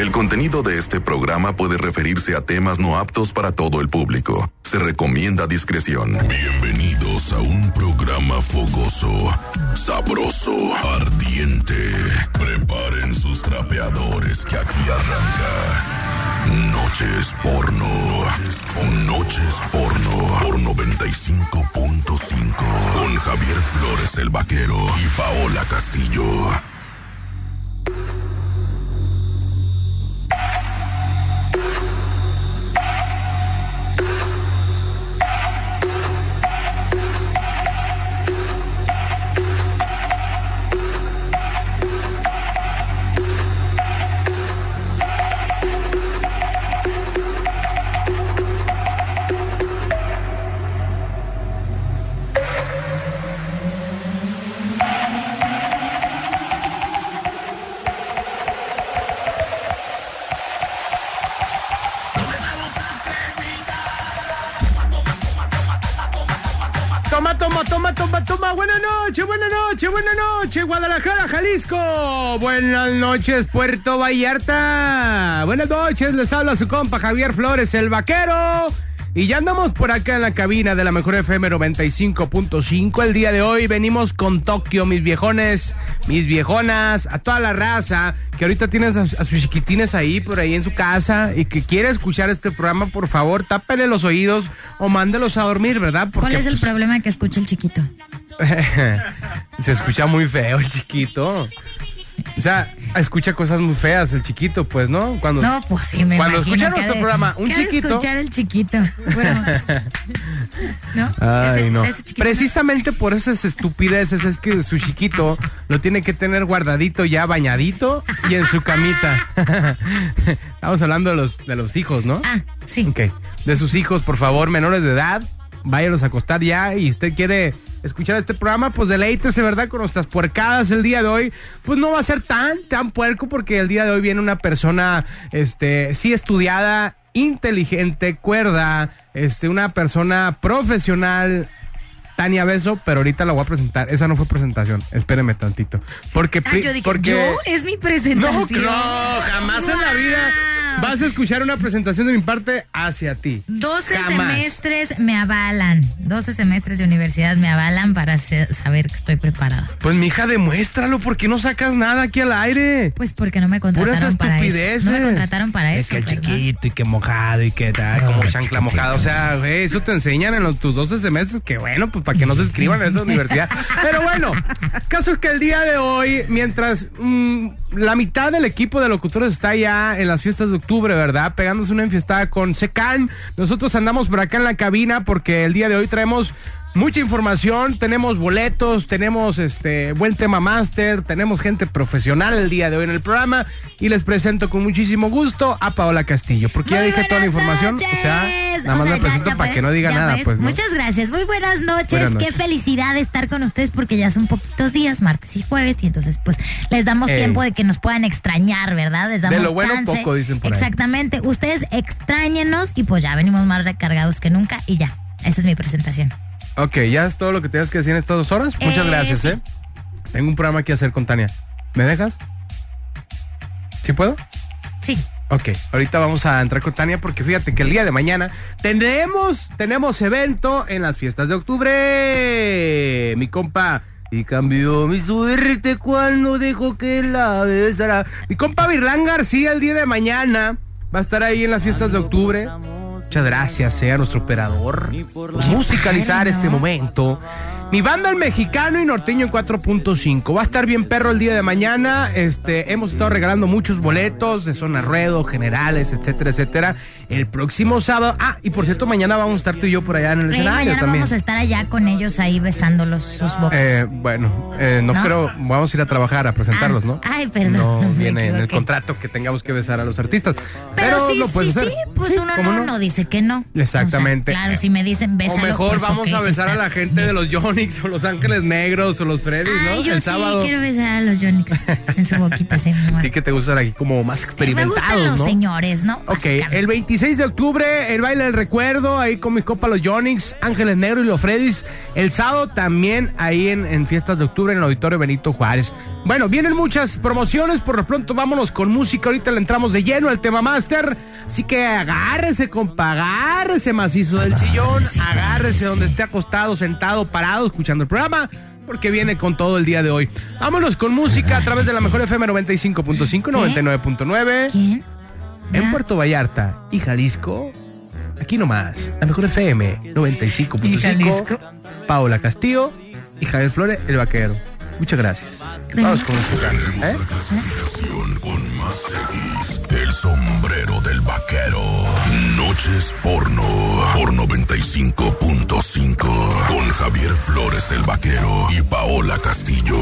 El contenido de este programa puede referirse a temas no aptos para todo el público. Se recomienda discreción. Bienvenidos a un programa fogoso, sabroso, ardiente. Preparen sus trapeadores que aquí arranca. Noches porno. Noches porno. Por 95.5. Con Javier Flores el Vaquero y Paola Castillo. Noches, buenas noches, buenas noches, Guadalajara, Jalisco. Buenas noches, Puerto Vallarta. Buenas noches, les habla su compa Javier Flores, el vaquero. Y ya andamos por acá en la cabina de la mejor FM 95.5. El día de hoy venimos con Tokio, mis viejones, mis viejonas, a toda la raza que ahorita tienes a, a sus chiquitines ahí por ahí en su casa y que quiere escuchar este programa, por favor, tápenle los oídos o mándelos a dormir, ¿verdad? ¿Cuál es el pues, problema que escucha el chiquito? Se escucha muy feo el chiquito. O sea, escucha cosas muy feas el chiquito, pues, ¿no? Cuando, No, pues sí, me Cuando escucha nuestro de- programa, un chiquito. escuchar el chiquito. Bueno, ¿no? Ay, Ese- no. ese chiquito. Precisamente por esas estupideces es que su chiquito lo tiene que tener guardadito ya bañadito y en su camita. Estamos hablando de los, de los hijos, ¿no? Ah, sí. Ok. De sus hijos, por favor, menores de edad, váyanos a acostar ya y usted quiere escuchar este programa, pues deleítese, ¿verdad? Con nuestras puercadas el día de hoy. Pues no va a ser tan, tan puerco porque el día de hoy viene una persona, este, sí estudiada, inteligente, cuerda, este, una persona profesional. Tania Beso, pero ahorita la voy a presentar. Esa no fue presentación. Espéreme tantito. Porque, Ah, yo dije, porque ¿yo? Es mi presentación. no, jamás en la vida vas a escuchar una presentación de mi parte hacia ti. 12 Jamás. semestres me avalan. 12 semestres de universidad me avalan para saber que estoy preparada. Pues mija, demuéstralo, ¿por qué no sacas nada aquí al aire? Pues porque no me Puras contrataron para eso. No me contrataron para Es eso. que el ¿verdad? chiquito y que mojado y que tal, como chancla mojada. O sea, güey, eso te enseñan en los, tus 12 semestres. Que bueno, pues para que no se escriban en esa universidad. Pero bueno, caso es que el día de hoy, mientras mm, la mitad del equipo de locutores está ya en las fiestas de octubre, ¿verdad? Pegándose una enfiestada con Secan. Nosotros andamos por acá en la cabina porque el día de hoy traemos mucha información, tenemos boletos, tenemos este buen tema máster, tenemos gente profesional el día de hoy en el programa y les presento con muchísimo gusto a Paola Castillo, porque ya dije toda la información, noches. o sea, nada más O sea, me ya- presento ya para que no diga nada, pues, ¿no? Muchas gracias. Muy buenas noches. Buenas Qué felicidad de estar con ustedes porque ya son poquitos días, martes y jueves, y entonces pues les damos Ey. tiempo de que nos puedan extrañar, ¿verdad? Les damos lo bueno, chance. poco, dicen por ahí. Exactamente. Ustedes extrañenos y pues ya venimos más recargados que nunca y ya. Esa es mi presentación. Ok, ya es todo lo que tenías que decir en estas dos horas. Muchas Eh, gracias, sí. ¿eh? Tengo un programa que hacer con Tania. ¿Me dejas? ¿Sí puedo? Sí. Ok, ahorita vamos a entrar con Tania porque fíjate que el día de mañana tenemos, tenemos evento en las fiestas de octubre. Mi compa. Y cambió mi suerte cuando dejó que la besara. Mi compa Virlán García el día de mañana va a estar ahí en las fiestas de octubre. Muchas gracias, sea nuestro operador, por musicalizar padre, este momento. Mi banda el mexicano y norteño en 4.5. Va a estar bien perro el día de mañana. Este, hemos estado regalando muchos boletos de zona ruedo, generales, etcétera, etcétera. El próximo sábado. Ah, y por cierto, mañana vamos a estar tú y yo por allá en el Eh, escenario mañana también. vamos a estar allá con ellos ahí besándolos sus bocas. Eh, bueno, eh, no, ¿No? creo, vamos a ir a trabajar a presentarlos, Ah, ¿no? ay, perdón, No viene en el contrato que tengamos que besar a los artistas. Pero, sí, lo sí, hacer. sí, pues Sí, uno ¿cómo no, no dice que no. Exactamente. O sea, claro, si me dicen O bésalo, mejor pues, vamos a besar a la gente de los Yonix o los Ángeles Negros o los Freddy, ¿no? Ay, yo el sí sábado. quiero besar a los Yonix en su boquita, A señor. ti que te gustan aquí como más Me experimentados, gustan los ¿no? señores, ¿no? Ok, el 26 de octubre, el baile del recuerdo, ahí con mis copas los Yonix, Ángeles Negros y los Freddys. El sábado también ahí en, en fiestas de octubre en el auditorio Benito Juárez. Bueno, vienen muchas promociones, por lo pronto vámonos con música. Ahorita le entramos de lleno al tema Master. Así que agárrese, compa, agárrese macizo del sillón, agárrese donde esté acostado, sentado, parado, escuchando el programa. Porque viene con todo el día de hoy. Vámonos con música a través de la mejor FM 95.5, 99.9. En. Puerto Vallarta y Jalisco, aquí nomás, la mejor FM ¿Y 95.5, Jalisco? Paola Castillo y Javier Flores, el vaquero. Muchas gracias. Vamos con. ¿eh? Clasificación con más X. El sombrero del vaquero. Noches porno. Por 95.5. Con Javier Flores el vaquero y Paola Castillo.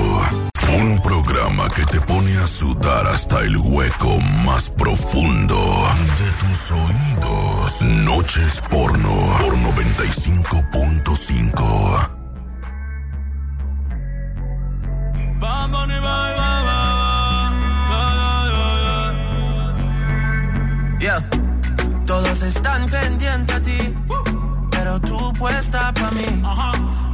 Un programa que te pone a sudar hasta el hueco más profundo de tus oídos. Noches porno. Por 95.5. Yeah. Todos están pendientes a ti, pero tú puesta para mí,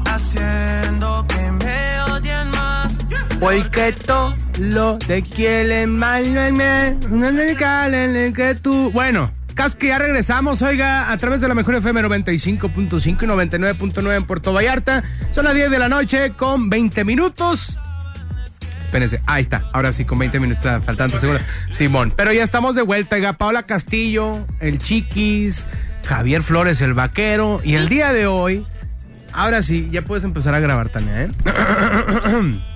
haciendo que me odien más. Porque todo lo te quiere mal, no calen que tú. Bueno. Caso que ya regresamos, oiga, a través de la mejor FM 95.5 y 99.9 en Puerto Vallarta. Son las 10 de la noche con 20 minutos. Ahí está, ahora sí, con 20 minutos faltante seguro. Simón, pero ya estamos de vuelta, Paola Castillo, el Chiquis, Javier Flores, el vaquero, y el día de hoy, ahora sí, ya puedes empezar a grabar, Tania, ¿eh?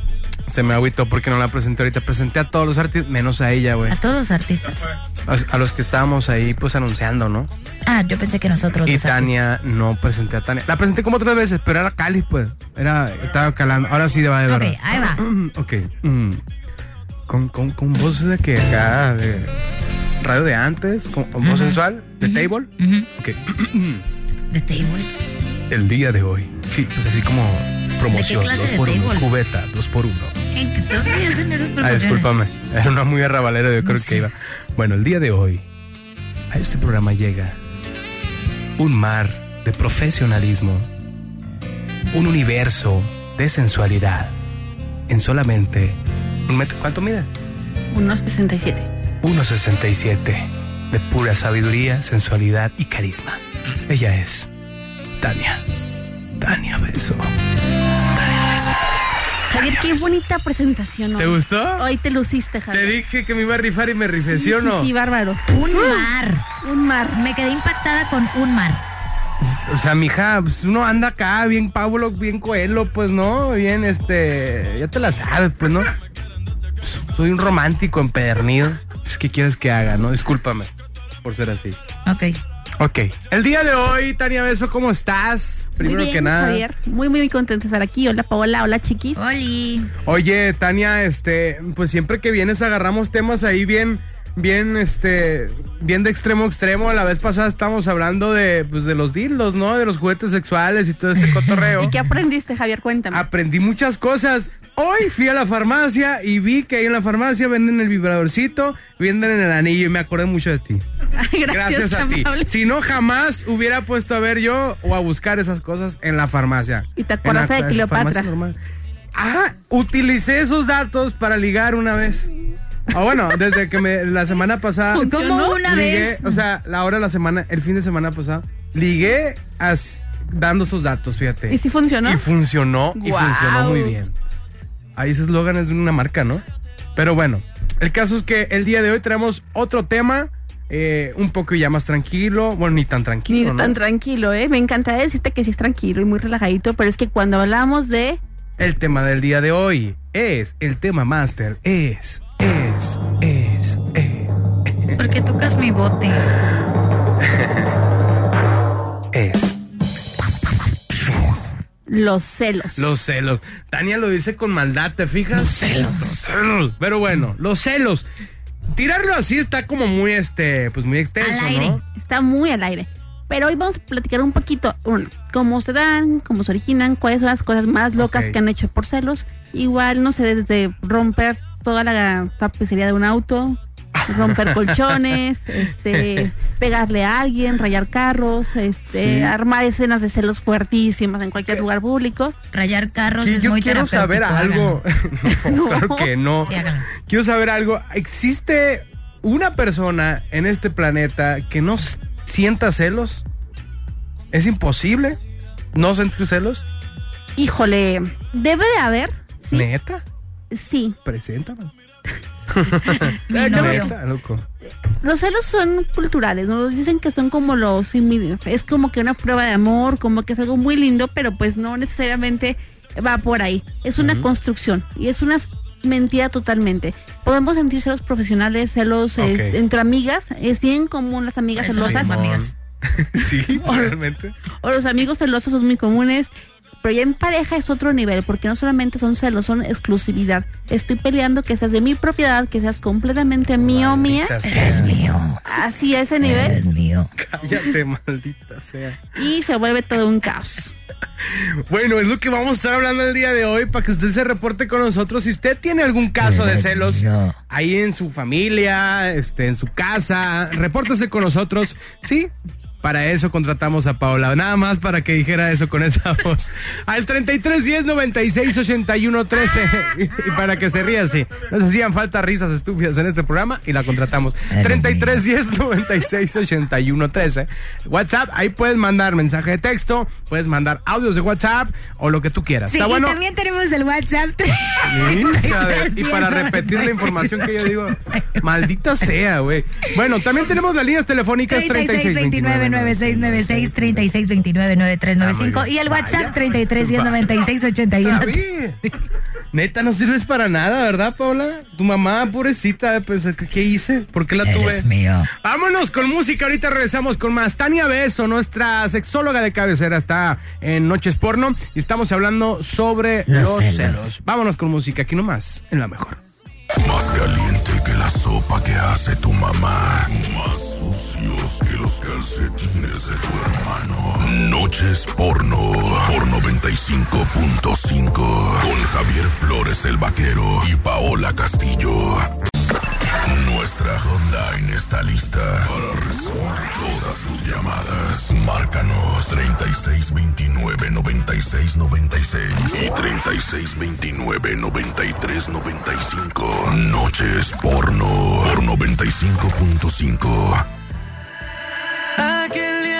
Se me agüitó porque no la presenté ahorita. Presenté a todos los artistas, menos a ella, güey. A todos los artistas. A, a los que estábamos ahí, pues anunciando, ¿no? Ah, yo pensé que nosotros. Y los Tania, no presenté a Tania. La presenté como tres veces, pero era Cali, pues. Era, estaba calando. Ahora sí va de verdad. Ok, ahí va. ok. mm. Con, con, con voz de que acá, de radio de antes, con, con voz sensual, de table. Ujú. Ok. De table. El día de hoy. Sí, pues así como promoción. clase dos de por uno. table? Cubeta, dos por uno. ¿En qué- ¿Dónde hacen esas Ah, promociones? discúlpame. Era una muy arrabalera, yo creo Sí. que iba. Bueno, el día de hoy, a este programa llega un mar de profesionalismo, un universo de sensualidad, en solamente un metro. ¿Cuánto mide? Unos 67. 1,67 de pura sabiduría, sensualidad y carisma. Ella es Tania. Tania Beso. Qué bonita presentación. ¿Te hoy. gustó? Hoy te luciste, Te Javier. dije que me iba a rifar y me rifé, ¿sí, o no? Sí, bárbaro. Un mar. Un mar. Me quedé impactada con un mar. O sea, mija, pues uno anda acá bien Pablo, bien Coelho, pues, ¿no? Bien, este, ya te la sabes, pues, ¿no? Soy un romántico empedernido. Pues, ¿qué quieres que haga, no? Discúlpame por ser así. Ok. Ok. El día de hoy, Tania Beso, ¿cómo estás? Primero muy bien, que nada. Javier. Muy, muy contenta de estar aquí. Hola, Paola. Hola, chiquis. Oli. Oye, Tania, este, pues siempre que vienes agarramos temas ahí bien, bien, este, bien de extremo a extremo. La vez pasada estábamos hablando de, pues, de los dildos, ¿no? De los juguetes sexuales y todo ese cotorreo. ¿Y qué aprendiste, Javier? Cuéntame. Aprendí muchas cosas. Hoy fui a la farmacia y vi que ahí en la farmacia venden el vibradorcito, venden el anillo y me acordé mucho de ti. Ay, Gracias, a ti. Si no, jamás hubiera puesto a ver yo o a buscar esas cosas en la farmacia. ¿Y te acuerdas de Cleopatra? Ajá, utilicé esos datos para ligar una vez. O bueno, desde que me, la semana pasada... Una ligué, vez. o sea, la hora de la semana, el fin de semana pasado, ligué as- dando esos datos, fíjate. ¿Y si funcionó? Y funcionó, y funcionó muy bien. Ahí ese eslogan es de una marca, ¿no? Pero bueno, el caso es que el día de hoy traemos otro tema, eh, un poco ya más tranquilo, bueno, ni tan Ni tranquilo, ¿no? tan tranquilo, ¿eh? Me encantaría decirte que sí es tranquilo y muy relajadito, pero es que cuando hablamos de... El tema del día de hoy es, el tema máster es, es, es, es, ¿Por qué tocas mi bote? es. Los celos. Los celos. Tania lo dice con maldad, ¿te fijas? Los celos. Los celos. Pero bueno, los celos. Tirarlo así está como muy, este, pues muy extenso, Al aire. ¿no? Está muy al aire. Pero hoy vamos a platicar un poquito, uno, cómo se dan, cómo se originan, cuáles son las cosas más locas que han hecho por celos. Igual, no sé, desde romper toda la tapicería de un auto, romper colchones, este, pegarle a alguien, rayar carros, este, Sí. armar escenas de celos fuertísimas en cualquier lugar público. Rayar carros Sí, es yo muy quiero saber algo. No, claro que no. Sí. Quiero saber algo. ¿Existe una persona en este planeta que no sienta celos? ¿Es imposible no sentir celos? Híjole, debe de haber, sí, ¿Neta? Sí. Preséntame. Neta, loco. Los celos son culturales, nos dicen que son como los es como que una prueba de amor, como que es algo muy lindo, pero pues no necesariamente va por ahí. Es una construcción y es una mentira totalmente. Podemos sentir celos profesionales, celos eh, entre amigas, es bien común las amigas eso celosas amigas. Sí, realmente. o los amigos celosos son muy comunes. Pero ya en pareja es otro nivel, porque no solamente son celos, son exclusividad. Estoy peleando que seas de mi propiedad, que seas completamente mío mía. Eres mío. Así a ese nivel. Eres mío. Cállate, maldita sea. Y se vuelve todo un caos. Bueno, es lo que vamos a estar hablando el día de hoy para que usted se reporte con nosotros. Si usted tiene algún caso de celos ahí en su familia, este, en su casa, repórtese con nosotros. Sí. Para eso contratamos a Paola, nada más para que dijera eso con esa voz. Al 3310 96 81 13 y, para que se ría así. Nos hacían falta risas estúpidas en este programa y la contratamos. Eres 3310 96 81 13. WhatsApp, ahí puedes mandar mensaje de texto, puedes mandar audios de WhatsApp o lo que tú quieras. Sí, ¿Está y bueno? también tenemos el WhatsApp. Y para repetir la información que yo digo, maldita sea, güey. Bueno, también tenemos las líneas telefónicas 36 29 3629-9696, 3629-9395 y el WhatsApp 3310-9681. David, Neta, no sirves para nada, ¿verdad, Paula? Tu mamá, pobrecita, pues, ¿qué, hice? ¿Por qué la tuve? Eres mío. Vámonos con música, ahorita regresamos con más. Tania Beso, nuestra sexóloga de cabecera, está en Noches Porno y estamos hablando sobre los, Los celos. celos. Vámonos con música, aquí nomás, en la mejor. Más caliente que la sopa que hace tu mamá. Más sucios calcetines de tu hermano. Noches porno por 95.5. Con Javier Flores el vaquero y Paola Castillo. Nuestra hotline está lista para recibir todas tus llamadas. Márcanos 3629-9696 y 3629-9395. Noches porno por 95.5.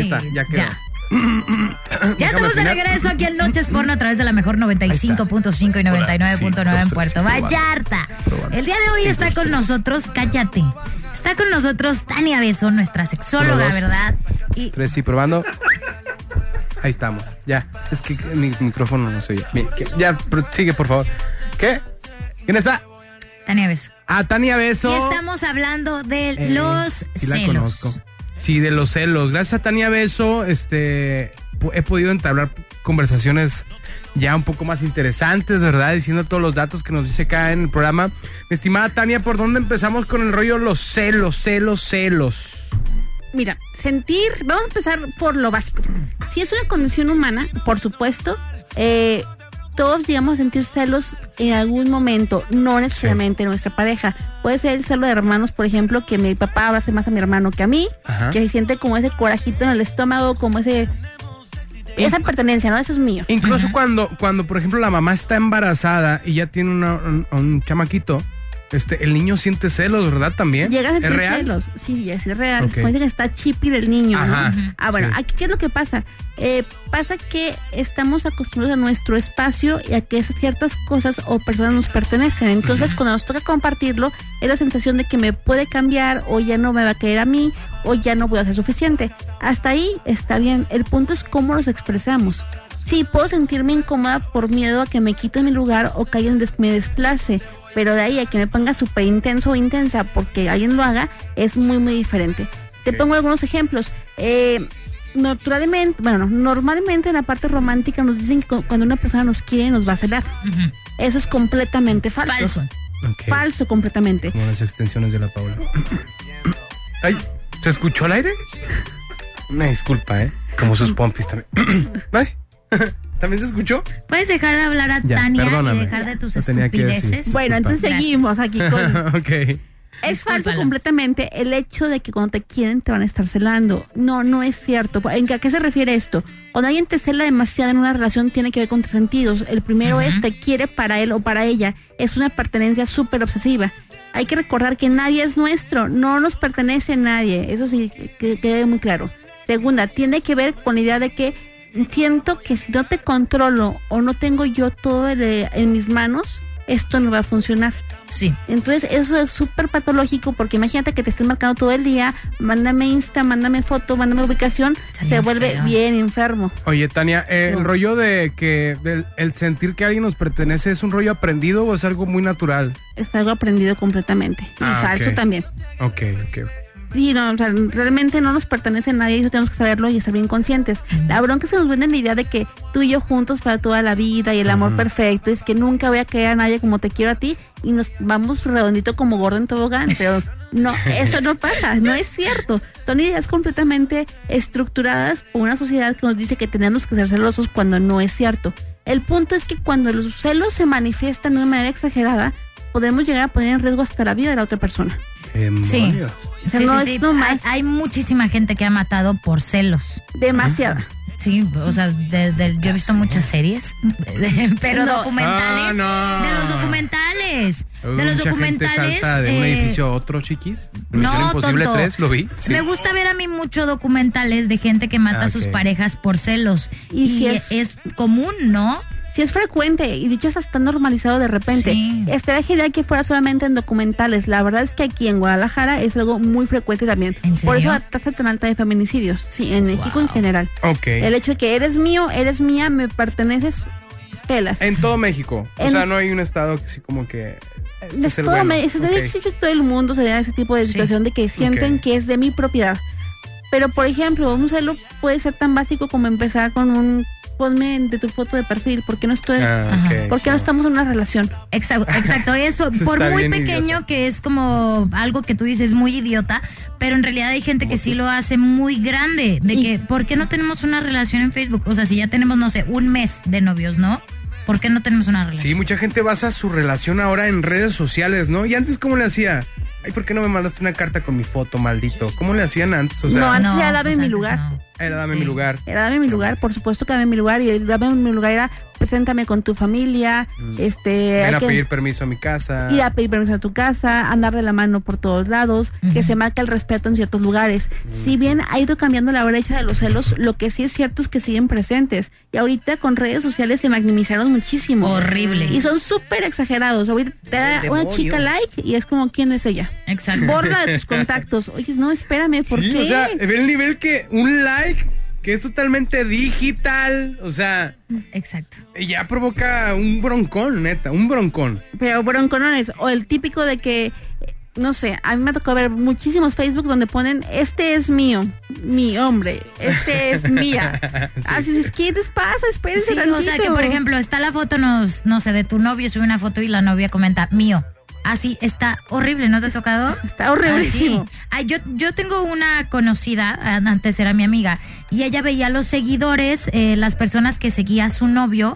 Ahí está, haces? ya quedó. Ya estamos de regreso aquí en Noches Porno a través de la mejor 95.5 y 99.9 en Puerto Vallarta. El día de hoy está con nosotros, cállate. Está con nosotros Tania Beso, nuestra sexóloga, dos. ¿verdad? Y Tres, sí, probando. Ahí estamos, ya. Es que mi micrófono no se oye. Ya, sigue, por favor. ¿Qué? ¿Quién está? Tania Beso. Ah, Tania Beso. Y estamos hablando de Eh, los sí la celos. conozco. Sí, de los celos. Gracias a Tania Beso, este, he podido entablar conversaciones ya un poco más interesantes, ¿verdad? Diciendo todos los datos que nos dice acá en el programa. Mi estimada Tania, ¿por dónde empezamos con el rollo los celos, celos, celos? Mira, sentir, vamos a empezar por lo básico. Si es una condición humana, por supuesto, eh, todos llegamos a sentir celos en algún momento, no necesariamente nuestra pareja. Puede ser el celo de hermanos, por ejemplo, que mi papá abrace más a mi hermano que a mí, Ajá. que se siente como ese corajito en el estómago, como ese esa pertenencia, ¿no? Eso es mío. Incluso cuando, cuando, por ejemplo, la mamá está embarazada y ya tiene una- un, un chamaquito, este, el niño siente celos, ¿verdad? También. Llega a ¿Es sentir real? celos. Sí, es real. Ok. Puede que está chippy del niño. ¿no? Ajá, Ah, bueno, sí. aquí qué es lo que pasa. Eh, pasa que estamos acostumbrados a nuestro espacio y a que ciertas cosas o personas nos pertenecen. Entonces, cuando nos toca compartirlo, es la sensación de que me puede cambiar o ya no me va a querer a mí o ya no voy a ser suficiente. Hasta ahí está bien. El punto es cómo nos expresamos. Sí, puedo sentirme incómoda por miedo a que me quiten mi lugar o que alguien des- me desplace, pero de ahí a que me ponga súper intenso o intensa porque alguien lo haga, es muy, muy diferente. Te pongo algunos ejemplos. Eh, naturalmente, bueno, no, normalmente en la parte romántica nos dicen que cu- cuando una persona nos quiere nos va a celar. Ujú. Eso es completamente falso. Falso. Ok. Falso completamente. Como las extensiones de la Paula. Ay, ¿se escuchó al aire? Una disculpa, ¿eh? Como sus pompis también. Ay, ¿también se escuchó? Puedes dejar de hablar a Ya, Tania perdóname. y dejar de tus estupideces. Bueno, entonces Gracias. seguimos aquí con... ok. Es falso completamente el hecho de que cuando te quieren te van a estar celando. No, no es cierto. ¿En qué, a qué se refiere esto? Cuando alguien te cela demasiado en una relación tiene que ver con tres sentidos. El primero es te quiere para él o para ella. Es una pertenencia súper obsesiva. Hay que recordar que nadie es nuestro, no nos pertenece a nadie. Eso sí, que que quede muy claro. Segunda, tiene que ver con la idea de que siento que si no te controlo o no tengo yo todo el- en mis manos, esto no va a funcionar. Sí. Entonces eso es súper patológico porque imagínate que te estén marcando todo el día, mándame Insta, mándame foto, mándame ubicación, se vuelve feo. bien enfermo. Oye, Tania, eh, el rollo de que del- el sentir que alguien nos pertenece es un rollo aprendido o es algo muy natural. Es algo aprendido completamente. Y Ah, falso también. Ok, ok. Sí, no, o sea, realmente no nos pertenece a nadie y eso tenemos que saberlo y estar bien conscientes. La bronca es que nos venden la idea de que tú y yo juntos para toda la vida y el amor Ujú. perfecto es que nunca voy a querer a nadie como te quiero a ti y nos vamos redondito como gordo en tobogán, pero no, eso no pasa, no es cierto. Son ideas completamente estructuradas por una sociedad que nos dice que tenemos que ser celosos cuando no es cierto. El punto es que cuando los celos se manifiestan de una manera exagerada, podemos llegar a poner en riesgo hasta la vida de la otra persona. Sí. Demonios. O sea, Sí, no sí, es sí. nomás Hay, hay muchísima gente que ha matado por celos. demasiada. Sí, o sea, de- de- yo he visto muchas series, pero No. documentales. Ah, no. De los documentales. De los Mucha gente documentales. salta de un eh, edificio a otro, chiquis. no, Imposible tonto. 3, lo vi. Sí. Me gusta ver a mí mucho documentales de gente que mata Ah, a sus ok. parejas por celos. Y Y, si es- es... común, ¿no? Sí es frecuente y dicho eso está normalizado de repente. Sí. Estaría genial que fuera solamente en documentales. La verdad es que aquí en Guadalajara es algo muy frecuente también. ¿En Por eso la tasa tan alta de feminicidios. Sí, en México en general. Ok. El hecho de que eres mío, eres mía, me perteneces, pelas. En todo México. O sea, no hay un estado que sí como que... Es todo, bueno. me- es- Ok. de hecho, todo el mundo se da ese tipo de Sí. situación de que sienten que es de mi propiedad. Pero, por ejemplo, un celo puede ser tan básico como empezar con un ponme de tu foto de perfil, porque no estoy, Ah, Ajá. ok, porque no so- estamos en una relación. Exacto, exacto. Eso, Eso por muy pequeño idiota. que es como algo que tú dices muy idiota, pero en realidad hay gente que sí lo hace muy grande. De Y- que, ¿por qué no tenemos una relación en Facebook? O sea, si ya tenemos, no sé, un mes de novios, ¿no? ¿Por qué no tenemos una relación? Sí, mucha gente basa su relación ahora en redes sociales, ¿no? Y antes, ¿cómo le hacía? Ay, ¿por qué no me mandaste una carta con mi foto, maldito? ¿Cómo le hacían antes? O sea, No, antes era dame pues mi antes lugar. no. Era dame Sí. mi lugar. Era dame mi lugar, por supuesto que dame mi lugar, y el dame mi lugar era preséntame con tu familia, este... Mm. Ven hay a que pedir permiso a mi casa. Ir a pedir permiso a tu casa, andar de la mano por todos lados, que se marca el respeto en ciertos lugares. Mm. Si bien ha ido cambiando la brecha de los celos, lo que sí es cierto es que siguen presentes. Y ahorita con redes sociales se magnificaron muchísimo. Horrible. Y son súper exagerados. Ahorita te da una chica like y es como, ¿quién es ella? Exacto. Borra de tus contactos. Oye, no, espérame, ¿por sí, qué? o sea, ve el nivel que un like que es totalmente digital, o sea, Exacto. ya provoca un broncón, neta, un broncón. Pero bronconones, o el típico de que, no sé, a mí me tocó ver muchísimos Facebook donde ponen, este es mío, mi hombre, este es mía. Sí. Así es, ¿qué les pasa? Espérense Sí, o sea que por ejemplo está la foto, no, no sé, de tu novio, sube una foto y la novia comenta, mío. Así está horrible, ¿no te ha tocado? Está horriblísimo. Ah, sí. Yo, yo tengo una conocida, ah, antes era mi amiga, y ella veía los seguidores, eh, las personas que seguía a su novio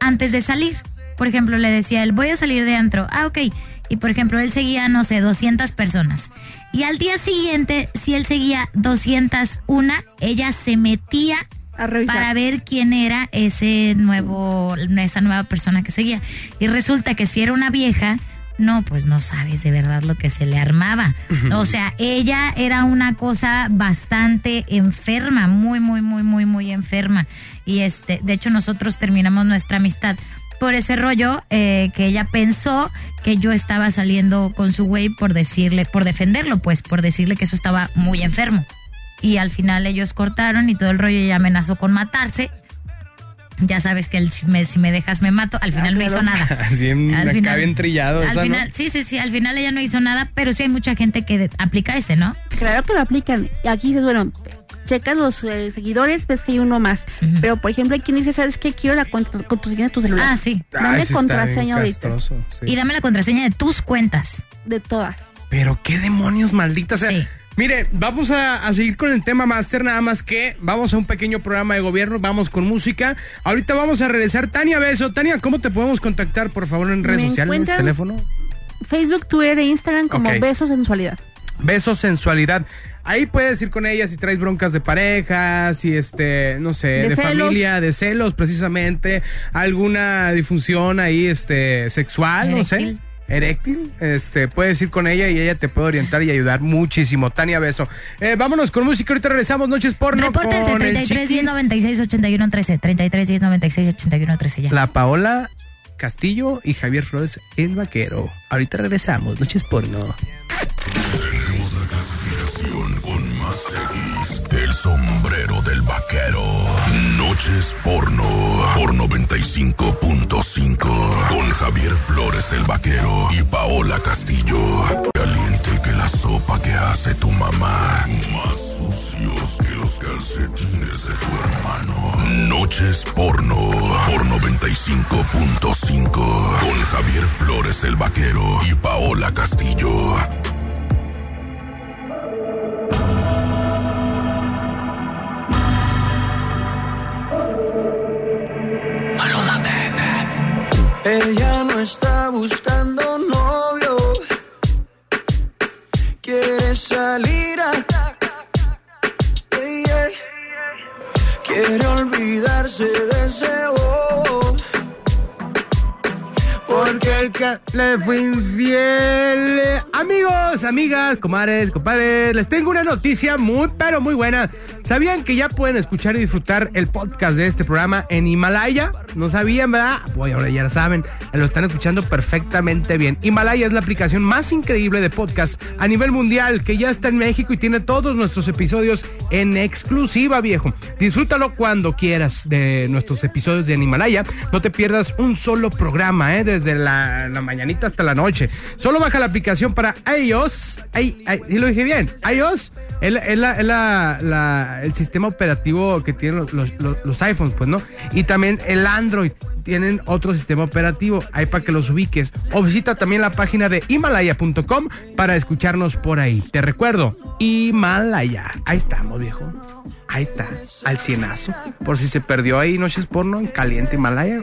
antes de salir. Por ejemplo, le decía él, voy a salir de antro. Ah, ok. Y por ejemplo, él seguía, no sé, 200 personas. Y al día siguiente, si él seguía 201, ella se metía A para ver quién era ese nuevo, esa nueva persona que seguía. Y resulta que si era una vieja, No, pues no sabes de verdad lo que se le armaba. O sea, ella era una cosa bastante enferma, muy, muy, muy, muy, muy enferma. Y este, de hecho, nosotros terminamos nuestra amistad por ese rollo eh, que ella pensó que yo estaba saliendo con su güey por decirle, por defenderlo, pues, por decirle que eso estaba muy enfermo. Y al final ellos cortaron y todo el rollo ella amenazó con matarse. Ya sabes que el, si, me, si me dejas me mato. Al final no hizo nada. Así en, Al final- bien trillado Al esa, ¿no? final, sí, sí, sí, al final ella no hizo nada, pero sí hay mucha gente que de- aplica ese, ¿no? Claro que lo aplican. Y aquí dices, bueno, checas los eh, seguidores, ves que hay uno más. Pero, por ejemplo, hay quien dice, ¿sabes qué? Quiero la contra- contraseña de tu celular. Ah, sí. Ay, Dame contraseña bien ahorita. sí. Y dame la contraseña de tus cuentas. De todas. Pero qué demonios malditas. O sea, Sí. Mire, vamos a, a seguir con el tema máster, nada más que vamos a un pequeño programa de gobierno, vamos con música. Ahorita vamos a regresar. Tania Beso. Tania, ¿cómo te podemos contactar, por favor, en redes Me sociales, teléfono? Facebook, Twitter e Instagram como Ok. Besos Sensualidad. Beso Sensualidad. Ahí puedes ir con ella si traes broncas de pareja, si este, no sé, de, familia, de celos precisamente, alguna disfunción ahí este sexual, no sé. Eréctil. Este, puedes ir con ella y ella te puede orientar y ayudar muchísimo. Tania Beso. Eh, vámonos con música, ahorita regresamos, Noches Porno Repórtense con el 33 10 Chiquis, 96 81 13. 33 10 96 81 13 ya. La Paola Castillo y Javier Flores, el vaquero. Ahorita regresamos, Noches Porno. Tenemos la clasificación con más X. El sombrero del vaquero. Noches porno. Por 95.5. Con Javier Flores el vaquero y Paola Castillo. Caliente que la sopa que hace tu mamá. Más sucios que los calcetines de tu hermano. Noches porno. Por 95.5. Con Javier Flores el vaquero y Paola Castillo. Ella no está buscando novio. Quiere salir a. Quiere olvidarse de ese bobo. Porque el que le fue infiel. Amigos, amigas, comadres, compadres, les tengo una noticia muy, pero muy buena. ¿Sabían que ya pueden escuchar y disfrutar el podcast de este programa en Himalaya? ¿No sabían, verdad? Pues ahora ya lo saben, lo están escuchando perfectamente bien. Himalaya es la aplicación más increíble de podcast a nivel mundial que ya está en México y tiene todos nuestros episodios en exclusiva, viejo. Disfrútalo cuando quieras de nuestros episodios de Himalaya. No te pierdas un solo programa, ¿eh? Desde la, la mañanita hasta la noche. Solo baja la aplicación para iOS. Ay, ay, ¿sí lo dije bien? iOS es, la- la- el sistema operativo que tienen los- los iPhones, pues, ¿no? Y también el Android tienen otro sistema operativo, ahí para que los ubiques. O visita también la página de himalaya.com para escucharnos por ahí. Te recuerdo, Himalaya. Ahí estamos, viejo. Ahí está, al cienazo. Por si se perdió ahí Noches Porno en Caliente Himalaya.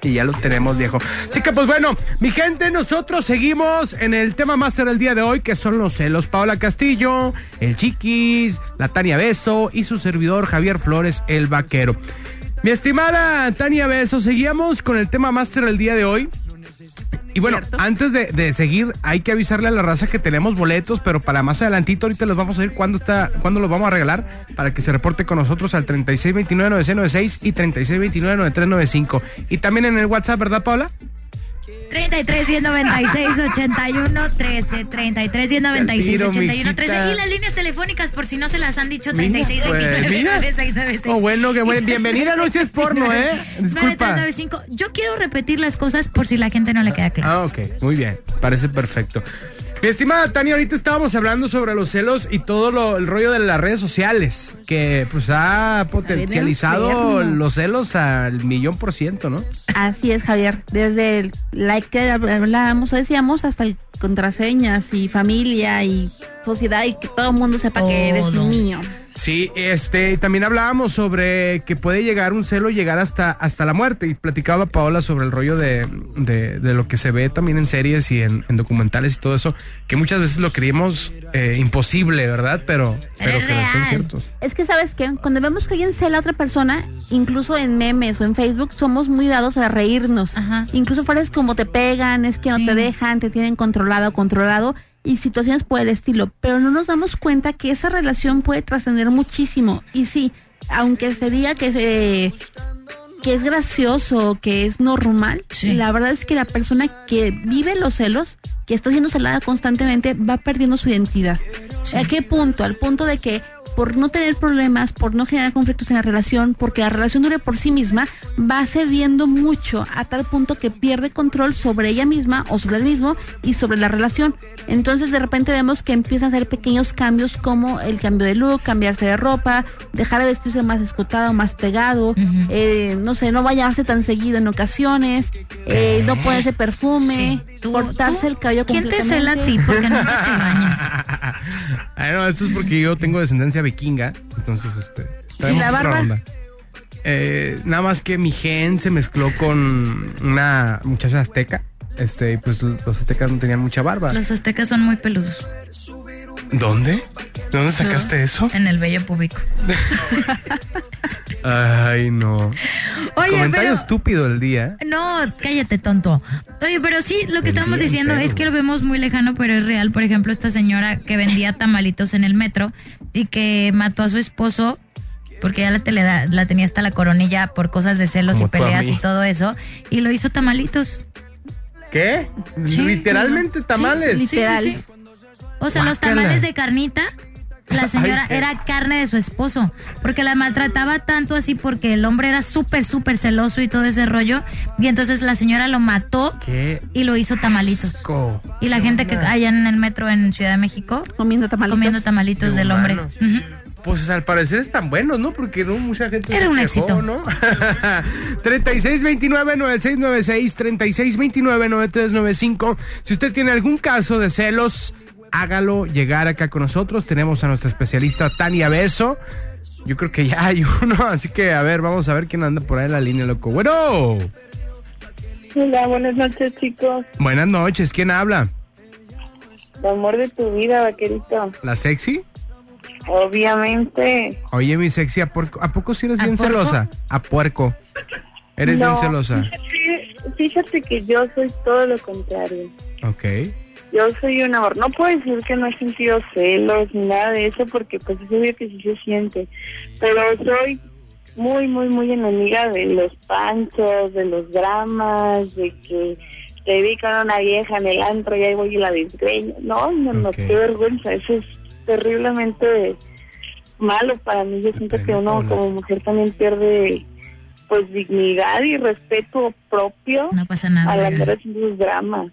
Que ya lo tenemos, viejo. Así que, pues bueno, mi gente, nosotros seguimos en el tema máster del día de hoy, que son los celos. Paola Castillo, el Chiquis, la Tania Beso y su servidor Javier Flores, el Vaquero. Mi estimada Tania Beso, seguíamos con el tema máster del día de hoy. Y bueno, Cierto. antes de, de seguir, hay que avisarle a la raza que tenemos boletos, pero para más adelantito, ahorita les vamos a decir cuándo está, cuándo los vamos a regalar, para que se reporte con nosotros al 3629-9696 y 3629-9395. Y también en el WhatsApp, ¿verdad, Paula? 33 196 81 13 33 196 Tiro, 81 13 mijita. y las líneas telefónicas por si no se las han dicho Mira, 36 pues, 29 mira. 9696 Oh, bueno, que bueno. Bienvenida a Noches Porno, ¿eh? Disculpa. 9395 Yo quiero repetir las cosas por si la gente no le queda claro. Ah, ok, muy bien, parece perfecto. Mi estimada Tania, ahorita estábamos hablando sobre los celos y todo lo, el rollo de las redes sociales, que pues ha potencializado los celos al millón por ciento, ¿no? Así es, Javier. Desde el like que hablábamos o decíamos hasta el contraseñas y familia y sociedad y que todo el mundo sepa que eres mío. Sí, este, también hablábamos sobre que puede llegar un celo, llegar hasta, hasta la muerte. Y platicaba Paola sobre el rollo de, de, de lo que se ve también en series y en, en documentales y todo eso, que muchas veces lo creímos eh, imposible, ¿verdad? Pero, pero Es que no son real. ciertos. Es que, ¿sabes qué? Cuando vemos que alguien cela a otra persona, incluso en memes o en Facebook, somos muy dados a reírnos. Ajá. Incluso frases como te pegan, es que no Sí. te dejan, te tienen controlado o controlado y situaciones por el estilo. Pero no nos damos cuenta que esa relación puede trascender muchísimo. Y sí, aunque se diga que se que es gracioso, que es normal, Sí. la verdad es que la persona que vive los celos, que está siendo celada constantemente, va perdiendo su identidad. ¿A qué punto? Al punto de que por no tener problemas, por no generar conflictos en la relación, porque la relación dure por sí misma, va cediendo mucho a tal punto que pierde control sobre ella misma o sobre él mismo y sobre la relación. Entonces de repente vemos que empieza a hacer pequeños cambios como el cambio de look, cambiarse de ropa, dejar de vestirse más escotado, más pegado, eh, no sé, no bañarse tan seguido en ocasiones, eh, no ponerse perfume, Tú- cortarse tú- el cabello ¿Quién te cela a ti? Porque nunca te bañas. Ay, no, esto es porque yo tengo descendencia vikinga, entonces este. traemos la barba? onda. Eh, nada más que mi gen se mezcló con una muchacha azteca. Este, y pues los aztecas no tenían mucha barba. Los aztecas son muy peludos ¿Dónde? ¿De dónde sacaste eso? en el vello público. Ay, no. Oye, Comentario pero... estúpido del día. No, cállate, tonto. Oye, pero sí, lo que El estamos diciendo entero. es que lo vemos muy lejano, pero es real. Por ejemplo, esta señora que vendía tamalitos en el metro y que mató a su esposo porque ya la, la tenía hasta la coronilla por cosas de celos Como y peleas y todo eso, y lo hizo tamalitos. ¿Qué? Sí, Literalmente tamales. sí, sí, Literal. sí. O sea, los tamales de carnita, la señora Ay, era carne de su esposo, porque la maltrataba tanto así porque el hombre era súper, súper celoso y todo ese rollo, y entonces la señora lo mató ¿Qué? y lo hizo tamalitos. asco. Y la gente que allá en el metro en Ciudad de México Comiendo tamalitos. comiendo tamalitos De del hombre. Pues al parecer están buenos, ¿no? Porque no mucha gente Era se un quejó, éxito. ¿no? 3629-9696, 3629-9395. Si usted tiene algún caso de celos, hágalo llegar acá con nosotros. Tenemos a nuestra especialista Tania Beso. Yo creo que ya hay uno, así que a ver, vamos a ver quién anda por ahí en la línea, loco. Bueno, Hola, buenas noches, chicos. buenas noches, ¿quién habla? El amor de tu vida, vaquerito. ¿La sexy? Obviamente. Oye, mi sexy, ¿a, porco- ¿a poco si eres ¿A bien celosa? A puerco. Eres no, bien celosa. Fíjate, fíjate que yo soy todo lo contrario. Ok. Yo soy un amor. No puedo decir que no he sentido celos ni nada de eso porque pues es obvio que sí se siente. Pero soy muy, muy, muy enemiga de los panchos, de los dramas, de que te vi con una vieja en el antro y ahí voy y la desgreño. No, no, no, qué vergüenza. Eso es terriblemente malo para mí. Yo siento que uno como mujer también pierde pues dignidad y respeto propio No pasa nada. al andar haciendo sus dramas.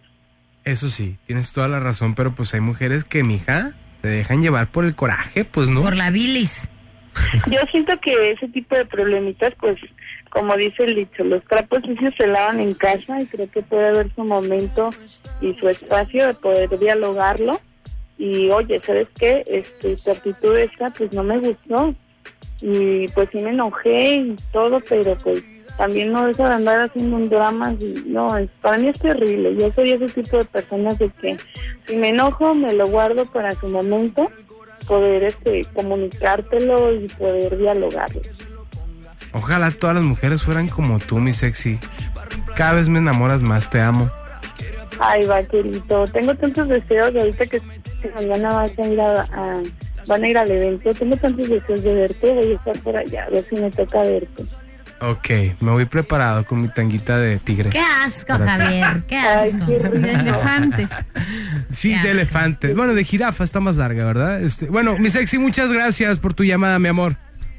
Eso sí, tienes toda la razón, pero pues hay mujeres que, mija, se dejan llevar por el coraje, pues no. Por la bilis. Yo siento que ese tipo de problemitas, pues, como dice el dicho, los trapos sucios se lavan en casa y creo que puede haber su momento y su espacio de poder dialogarlo. Y oye, ¿sabes qué? Este, tu actitud esta, pues no me gustó. Y pues sí me enojé y todo, pero pues también no deja de andar haciendo un drama. Y, no, es, para mí es terrible. Yo soy ese tipo de personas de que si me enojo, me lo guardo para su momento poder este comunicártelo y poder dialogarlo. Ojalá todas las mujeres fueran como tú, mi sexy. Cada vez me enamoras más, te amo. Ay, vaquerito, tengo tantos deseos de ahorita que, que mañana vas a ir a, a- van a ir al evento. Tengo tantos deseos de verte, voy a estar por allá, a ver si me toca verte. Ok, me voy preparado con mi tanguita de tigre. Qué asco, Javier. Qué Ay, asco. qué. De elefante. Sí, Qué de asco. elefante. Bueno, de jirafa está más larga, ¿verdad? Este, bueno, mi sexy, muchas gracias por tu llamada, mi amor.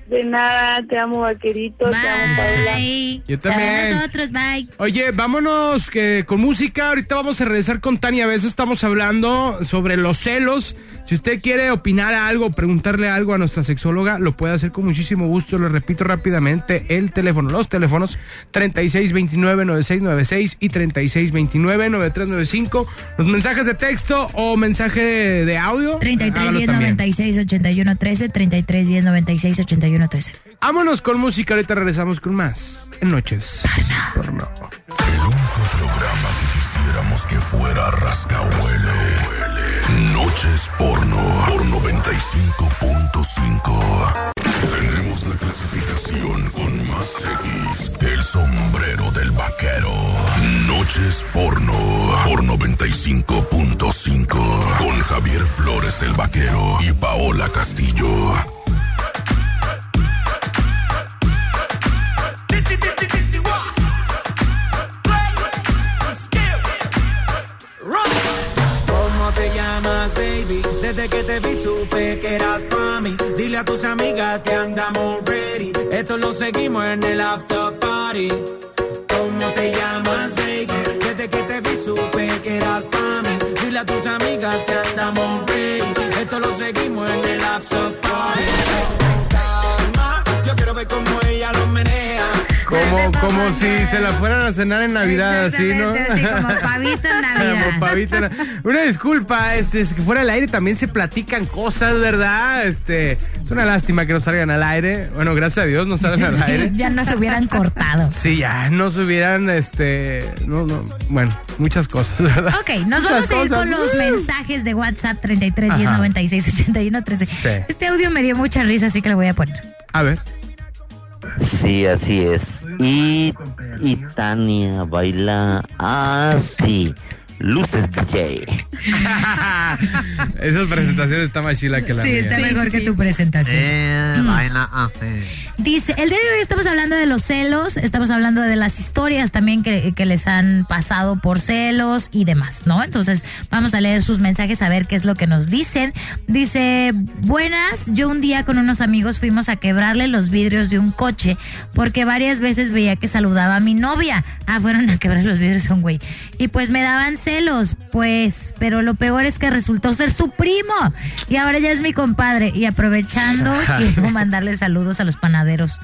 De nada, te amo, vaquerito, te amo, Paula. Bye. Yo también. A nosotros, bye. Oye, vámonos que con música. Ahorita vamos a regresar con Tania Beso. Estamos hablando sobre los celos. Si usted quiere opinar algo, preguntarle algo a nuestra sexóloga, lo puede hacer con muchísimo gusto. Lo repito rápidamente, el teléfono, los teléfonos 3629-9696 y 3629-9395. Los mensajes de texto o mensaje de audio. 33 10 96 81 13, 33 10 96 81 13. Vámonos con música, ahorita regresamos con más. En Noches. Porno. El único programa que quisiéramos que fuera rascahuele. Noches porno por 95.5. Tenemos la clasificación con más X. El sombrero del vaquero. Noches porno por 95.5. Con Javier Flores el vaquero y Paola Castillo. Dile a tus amigas que andamos ready. Esto lo seguimos en el after party. ¿Cómo te llamas, baby? Desde que te vi supe que eras pa' mí. Dile a tus amigas que andamos ready. Esto lo seguimos en el after party. Calma, Yo quiero ver cómo ella lo menea. Como, como si se la fueran a cenar en Navidad, así, ¿no? Así como pavito en Navidad. Como pavito en- Una disculpa, este, es que fuera del aire también se platican cosas, ¿verdad? Este, es una lástima que no salgan al aire. Bueno, gracias a Dios no salen al aire. Sí, ya nos hubieran cortado. Sí, ya no se hubieran, este, no, no, bueno, muchas cosas, ¿verdad? Ok, nos Muchas vamos a ir cosas. con los Uh. mensajes de WhatsApp 33 10 Ajá. 96 81 13. Sí. Este audio me dio mucha risa, así que lo voy a poner. A ver. Sí, así es. Y, y Tania baila así. Luces DJ. Esas presentaciones está más chila que la Sí, mía. está mejor que tu presentación. Eh, baila así. Dice, el día de hoy estamos hablando de los celos, estamos hablando de las historias también que, que les han pasado por celos y demás, ¿no? Entonces, vamos a leer sus mensajes a ver qué es lo que nos dicen. Dice, buenas, yo un día con unos amigos fuimos a quebrarle los vidrios de un coche porque varias veces veía que saludaba a mi novia. Ah, fueron a quebrar los vidrios a un güey. Y pues me daban celos, pues, pero lo peor es que resultó ser su primo. Y ahora ya es mi compadre. Y aprovechando, quiero mandarle saludos a los panaderos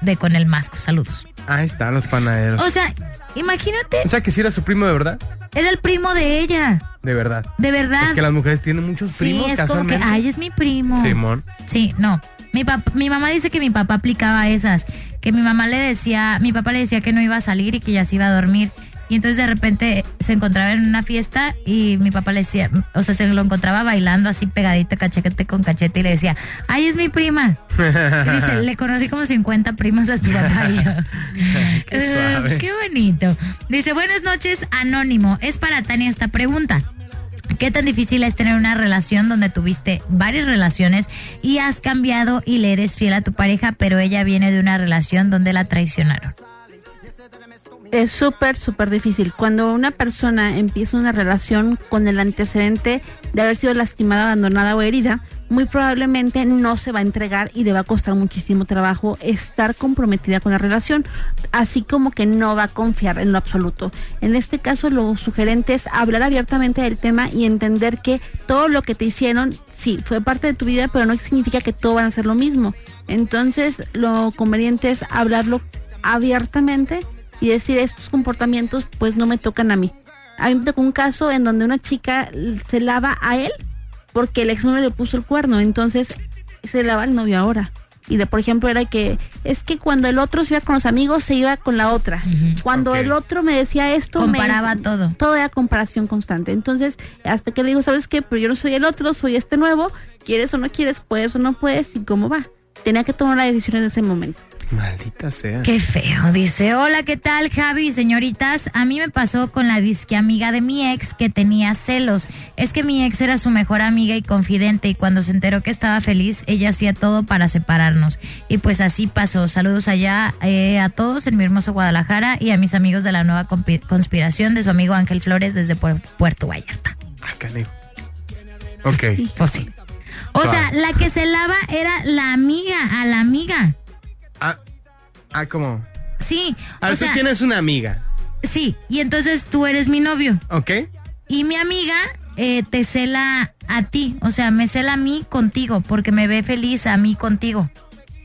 de Con el Masco. Saludos. Ahí están los panaderos. O sea, imagínate, O sea, que si era su primo de verdad. era el primo de ella. De verdad. De verdad. Es que las mujeres tienen muchos sí, primos es como que, ay, es mi primo. Simón. Sí, no. Mi, pap- mi mamá dice que mi papá aplicaba esas. Que mi mamá le decía, mi papá le decía que no iba a salir y que ya se iba a dormir. Y entonces de repente se encontraba en una fiesta y mi papá le decía, o sea, se lo encontraba bailando así pegadito, cachete con cachete y le decía, ay, es mi prima. Y dice, le conocí como 50 primas a tu papá y yo. Qué suave. pues qué bonito. Dice, buenas noches, Anónimo. Es para Tania esta pregunta. ¿Qué tan difícil es tener una relación donde tuviste varias relaciones y has cambiado y le eres fiel a tu pareja, pero ella viene de una relación donde la traicionaron? Es súper, súper difícil. Cuando una persona empieza una relación con el antecedente de haber sido lastimada, abandonada o herida, muy probablemente no se va a entregar y le va a costar muchísimo trabajo estar comprometida con la relación, así como que no va a confiar en lo absoluto. En este caso, lo sugerente es hablar abiertamente del tema y entender que todo lo que te hicieron, sí, fue parte de tu vida, pero no significa que todo van a ser lo mismo. Entonces, lo conveniente es hablarlo abiertamente y decir estos comportamientos pues no me tocan a mí. A mí me tocó un caso en donde una chica se lava a él porque el exnovio le puso el cuerno, entonces se lava al novio ahora. Y de, por ejemplo, era que es que cuando el otro se iba con los amigos, se iba con la otra. Cuando el otro me decía esto, me- Comparaba todo. Todo era comparación constante. Entonces, hasta que le digo, ¿sabes qué? Pero yo no soy el otro, soy este nuevo. ¿Quieres o no quieres? ¿Puedes o no puedes? ¿Y cómo va? Tenía que tomar la decisión en ese momento. Maldita sea. Qué feo. Dice, hola, ¿qué tal, Javi? Señoritas, a mí me pasó con la disque amiga de mi ex que tenía celos. Es que mi ex era su mejor amiga y confidente y cuando se enteró que estaba feliz, ella hacía todo para separarnos. Y pues así pasó. Saludos allá eh, a todos en mi hermoso Guadalajara y a mis amigos de la nueva conspiración de su amigo Ángel Flores desde Puer- Puerto Vallarta. Ah, canijo. Ok. Pues sí. O sea, la que se lava era la amiga, a la amiga. Ah, ah ¿cómo? Sí. A o ver, tú sea, tienes una amiga, sí. Y entonces tú eres mi novio. ¿ok? Y mi amiga eh, te cela a ti, o sea, me cela a mí contigo, porque me ve feliz a mí contigo.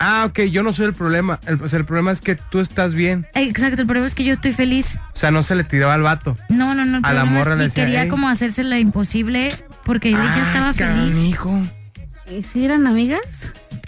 Ah, ok, yo no soy el problema. El, o sea, el problema es que tú estás bien. Exacto, el problema es que yo estoy feliz. O sea, no se le tiraba al vato. No, no, no. el A la problema es morra le decía, quería "Ey". como hacerse lo imposible porque ella Ah, estaba feliz. canijo. ¿Y si eran amigas?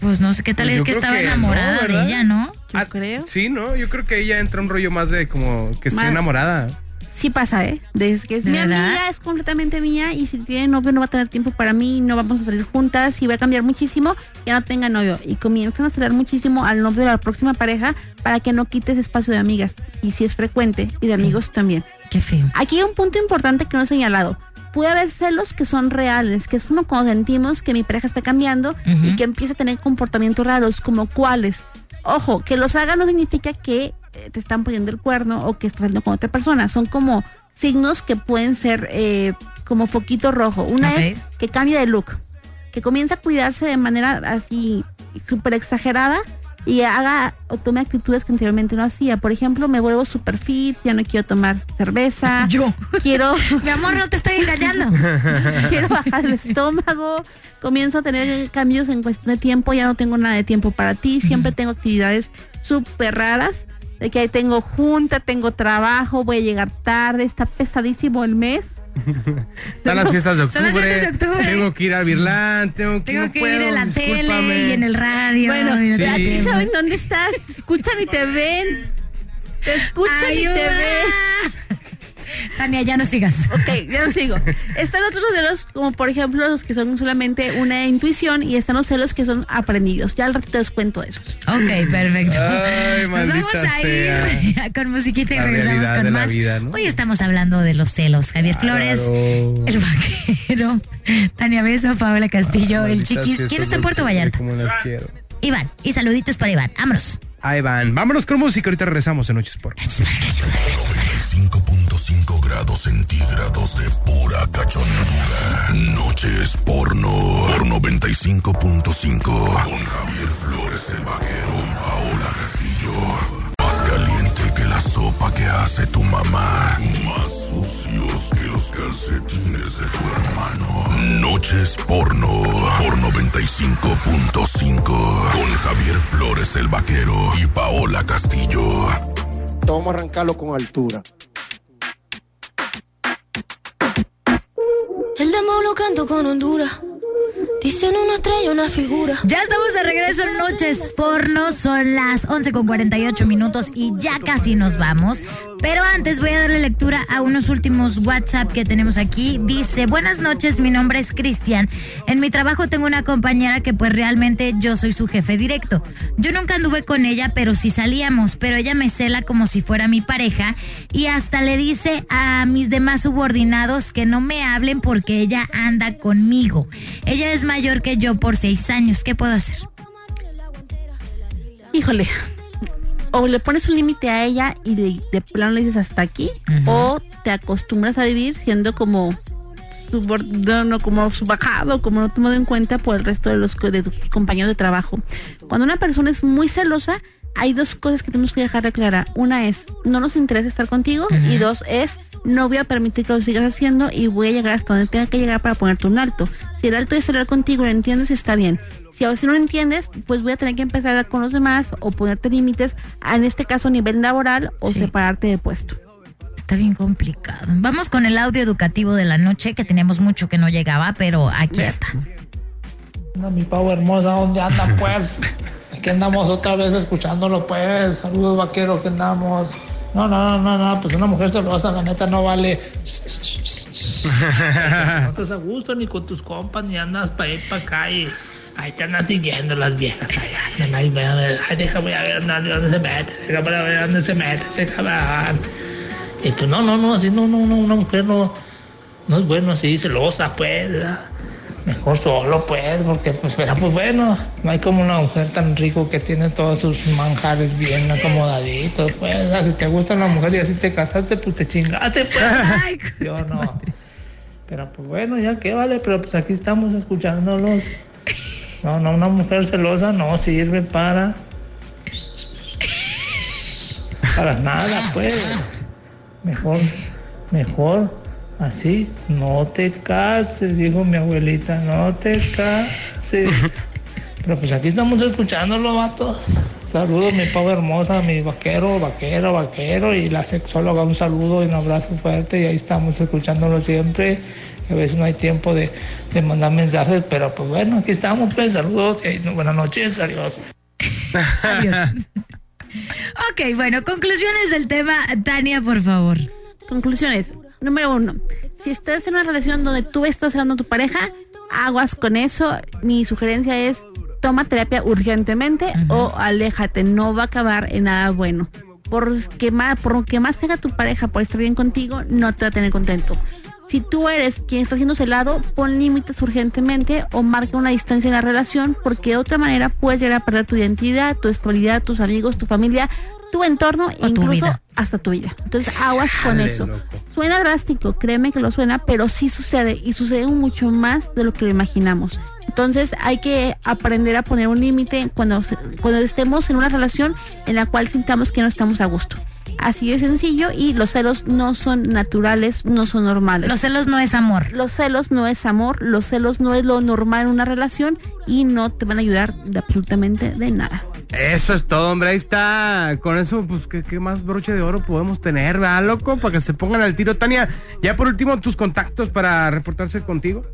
Pues no sé qué tal Pues es que estaba que no, enamorada de ella, ¿no? Yo Ah, creo. Sí, ¿no? Yo creo que ella entra un rollo más de como que estoy Más- enamorada. Sí pasa, ¿eh? Desde que es ¿De mi verdad? amiga, es completamente mía y si tiene novio no va a tener tiempo para mí, no vamos a salir juntas y va a cambiar muchísimo, ya no tenga novio. Y comienzan a acelerar muchísimo al novio de la próxima pareja para que no quite ese espacio de amigas. Y si es frecuente, y de amigos también. Qué feo. Aquí hay un punto importante que no he señalado. Puede haber celos que son reales, que es como cuando sentimos que mi pareja está cambiando y que empieza a tener comportamientos raros, como cuáles. Ojo, que los haga no significa que eh, te están poniendo el cuerno o que estás saliendo con otra persona. Son como signos que pueden ser eh, como foquito rojo. Una es que cambia de look, que comienza a cuidarse de manera así súper exagerada y haga o tome actitudes que anteriormente no hacía. Por ejemplo, me vuelvo super fit, ya no quiero tomar cerveza. Yo. Quiero, Mi amor, no te estoy engañando. quiero bajar el estómago. Comienzo a tener cambios en cuestión de tiempo. Ya no tengo nada de tiempo para ti. Siempre tengo actividades súper raras. De que ahí tengo junta, tengo trabajo, voy a llegar tarde, está pesadísimo el mes. Están las fiestas de Son octubre. las fiestas de octubre. Tengo que ir a Virlán, tengo que, Tengo no que puedo, ir en la tele discúlpame. y en el radio. Bueno, sí. a ti saben dónde estás, te escuchan y te ven. Te escuchan y te Ayuda. ven. Tania, ya no sigas. Ok, ya lo sigo. Están otros celos, como por ejemplo los que son solamente una intuición, y están los celos que son aprendidos. Ya al ratito les cuento eso. Ok, perfecto. Ay, Nos vamos a ir sea. con musiquita y La regresamos con de la más. vida, ¿no? Hoy estamos hablando de los celos. Javier Flores, el vaquero, Tania Beso, Paola Castillo, el chiquis. ¿Quién está en Puerto Vallarta? Como las quiero. Iván. Y saluditos para Iván. Vámonos. Ahí van. Vámonos con música. Ahorita regresamos en Noches por. 5.5 grados centígrados de pura cachondura. Noches porno. Por 95.5. Con Javier Flores el vaquero y Paola Castillo. Más caliente que la sopa que hace tu mamá. Más sucios que los calcetines de tu hermano. Noches porno. Por 95.5. Con Javier Flores el vaquero y Paola Castillo. Vamos a arrancarlo con altura. El demo lo canto con Honduras. Dicen una estrella, una figura. Ya estamos de regreso en Noches Porno, son las 11 con 48 minutos y ya casi nos vamos. Pero antes voy a darle lectura a unos últimos WhatsApp que tenemos aquí. Dice, buenas noches, mi nombre es Cristian. En mi trabajo tengo una compañera que pues realmente yo soy su jefe directo. Yo nunca anduve con ella, pero sí salíamos, pero ella me cela como si fuera mi pareja y hasta le dice a mis demás subordinados que no me hablen porque ella anda conmigo. Ella es mayor que yo por seis años. ¿Qué puedo hacer? Híjole. O le pones un límite a ella y de, de plano le dices hasta aquí, o te acostumbras a vivir siendo como subordinado, como subajado, como no tomado en cuenta por el resto de los de tus compañeros de trabajo. Cuando una persona es muy celosa, hay dos cosas que tenemos que dejar de clara. Una es, no nos interesa estar contigo, y dos es, no voy a permitir que lo sigas haciendo y voy a llegar hasta donde tenga que llegar para ponerte un alto. Si el alto es hablar contigo, lo entiendes, está bien. Si a veces no lo entiendes, pues voy a tener que empezar a hablar con los demás o ponerte límites, en este caso a nivel laboral o Sí. separarte de puesto. Está bien complicado. Vamos con el audio educativo de la noche, que teníamos mucho que no llegaba, pero aquí está. No, mi pavo hermosa, ¿dónde andan pues? Aquí andamos otra vez escuchándolo pues. Saludos vaqueros que andamos. No, no, no, no, no, pues una mujer celosa, la neta no vale. No estás a gusto ni con tus compas, ni andas para ir para acá y ahí te andan siguiendo las viejas. Ay, ay, ay, ay, ay, déjame a ver dónde se mete, déjame a ver dónde se mete ese cabrón. Y pues no, no, no, así no, no, no, una mujer no, no es bueno así, celosa pues, ¿verdad? Mejor solo, pues, porque, pues, pero, pues, bueno, no hay como una mujer tan rico que tiene todos sus manjares bien acomodaditos, pues, ¿verdad? si te gusta la mujer y así te casaste, pues te chingaste, pues. Yo no. Pero, pues, bueno, ya que vale, pero, pues, aquí estamos escuchándolos. No, no, una mujer celosa no sirve para... Para nada, pues. Mejor, mejor Así, no te cases, dijo mi abuelita, no te cases. Pero pues aquí estamos escuchándolo, vato. Saludos, mi pavo hermosa, mi vaquero, vaquero, vaquero y la sexóloga, un saludo y un abrazo fuerte y ahí estamos escuchándolo siempre. A veces no hay tiempo de, de mandar mensajes, pero pues bueno, aquí estamos, pues saludos y buenas noches, adiós. Adiós. ok, bueno, conclusiones del tema, Tania, por favor. Conclusiones. Número uno, si estás en una relación donde tú estás hablando a tu pareja, aguas con eso. Mi sugerencia es toma terapia urgentemente o aléjate, no va a acabar en nada bueno. Porque más, por lo que más te haga tu pareja por estar bien contigo, no te va a tener contento. Si tú eres quien está siendo celado, pon límites urgentemente o marca una distancia en la relación, porque de otra manera puedes llegar a perder tu identidad, tu estabilidad, tus amigos, tu familia, tu entorno e incluso hasta tu vida. Entonces, aguas con eso. loco. Suena drástico, créeme que lo suena, pero sí sucede y sucede mucho más de lo que lo imaginamos. Entonces hay que aprender a poner un límite cuando, se- cuando estemos en una relación en la cual sintamos que no estamos a gusto. Así de sencillo y los celos no son naturales, no son normales. Los celos no es amor. Los celos no es amor, los celos no es lo normal en una relación y no te van a ayudar de absolutamente de nada. Eso es todo, hombre. Ahí está. Con eso, pues, ¿qué, qué más broche de oro podemos tener, ¿verdad, loco? Para que se pongan al tiro. Tania, ya por último, tus contactos para reportarse contigo.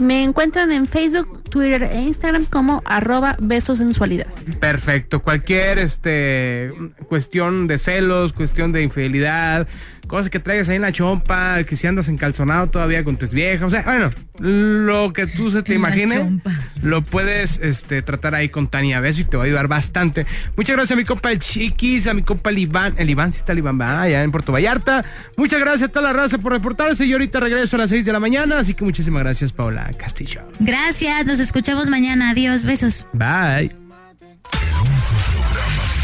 Me encuentran en Facebook, Twitter e Instagram como arroba besosensualidad. Perfecto. Cualquier este cuestión de celos, cuestión de infidelidad, cosas que traigas ahí en la chompa, que si andas encalzonado todavía con tu vieja, o sea, bueno, lo que tú se te En la imagine, chompa. lo puedes este tratar ahí con Tania Beso y te va a ayudar bastante. Muchas gracias a mi compa el Chiquis, a mi compa el Iván, el Iván sí está el Iván, va allá en Puerto Vallarta. Muchas gracias a toda la raza por reportarse. Yo ahorita regreso a las 6 de la mañana, así que muchísimas gracias, Paula Castillo. Gracias, nos escuchamos mañana. Adiós, besos. Bye.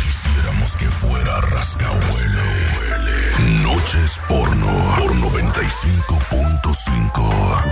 Quisiéramos que fuera rascahuele. Noches porno por 95.5.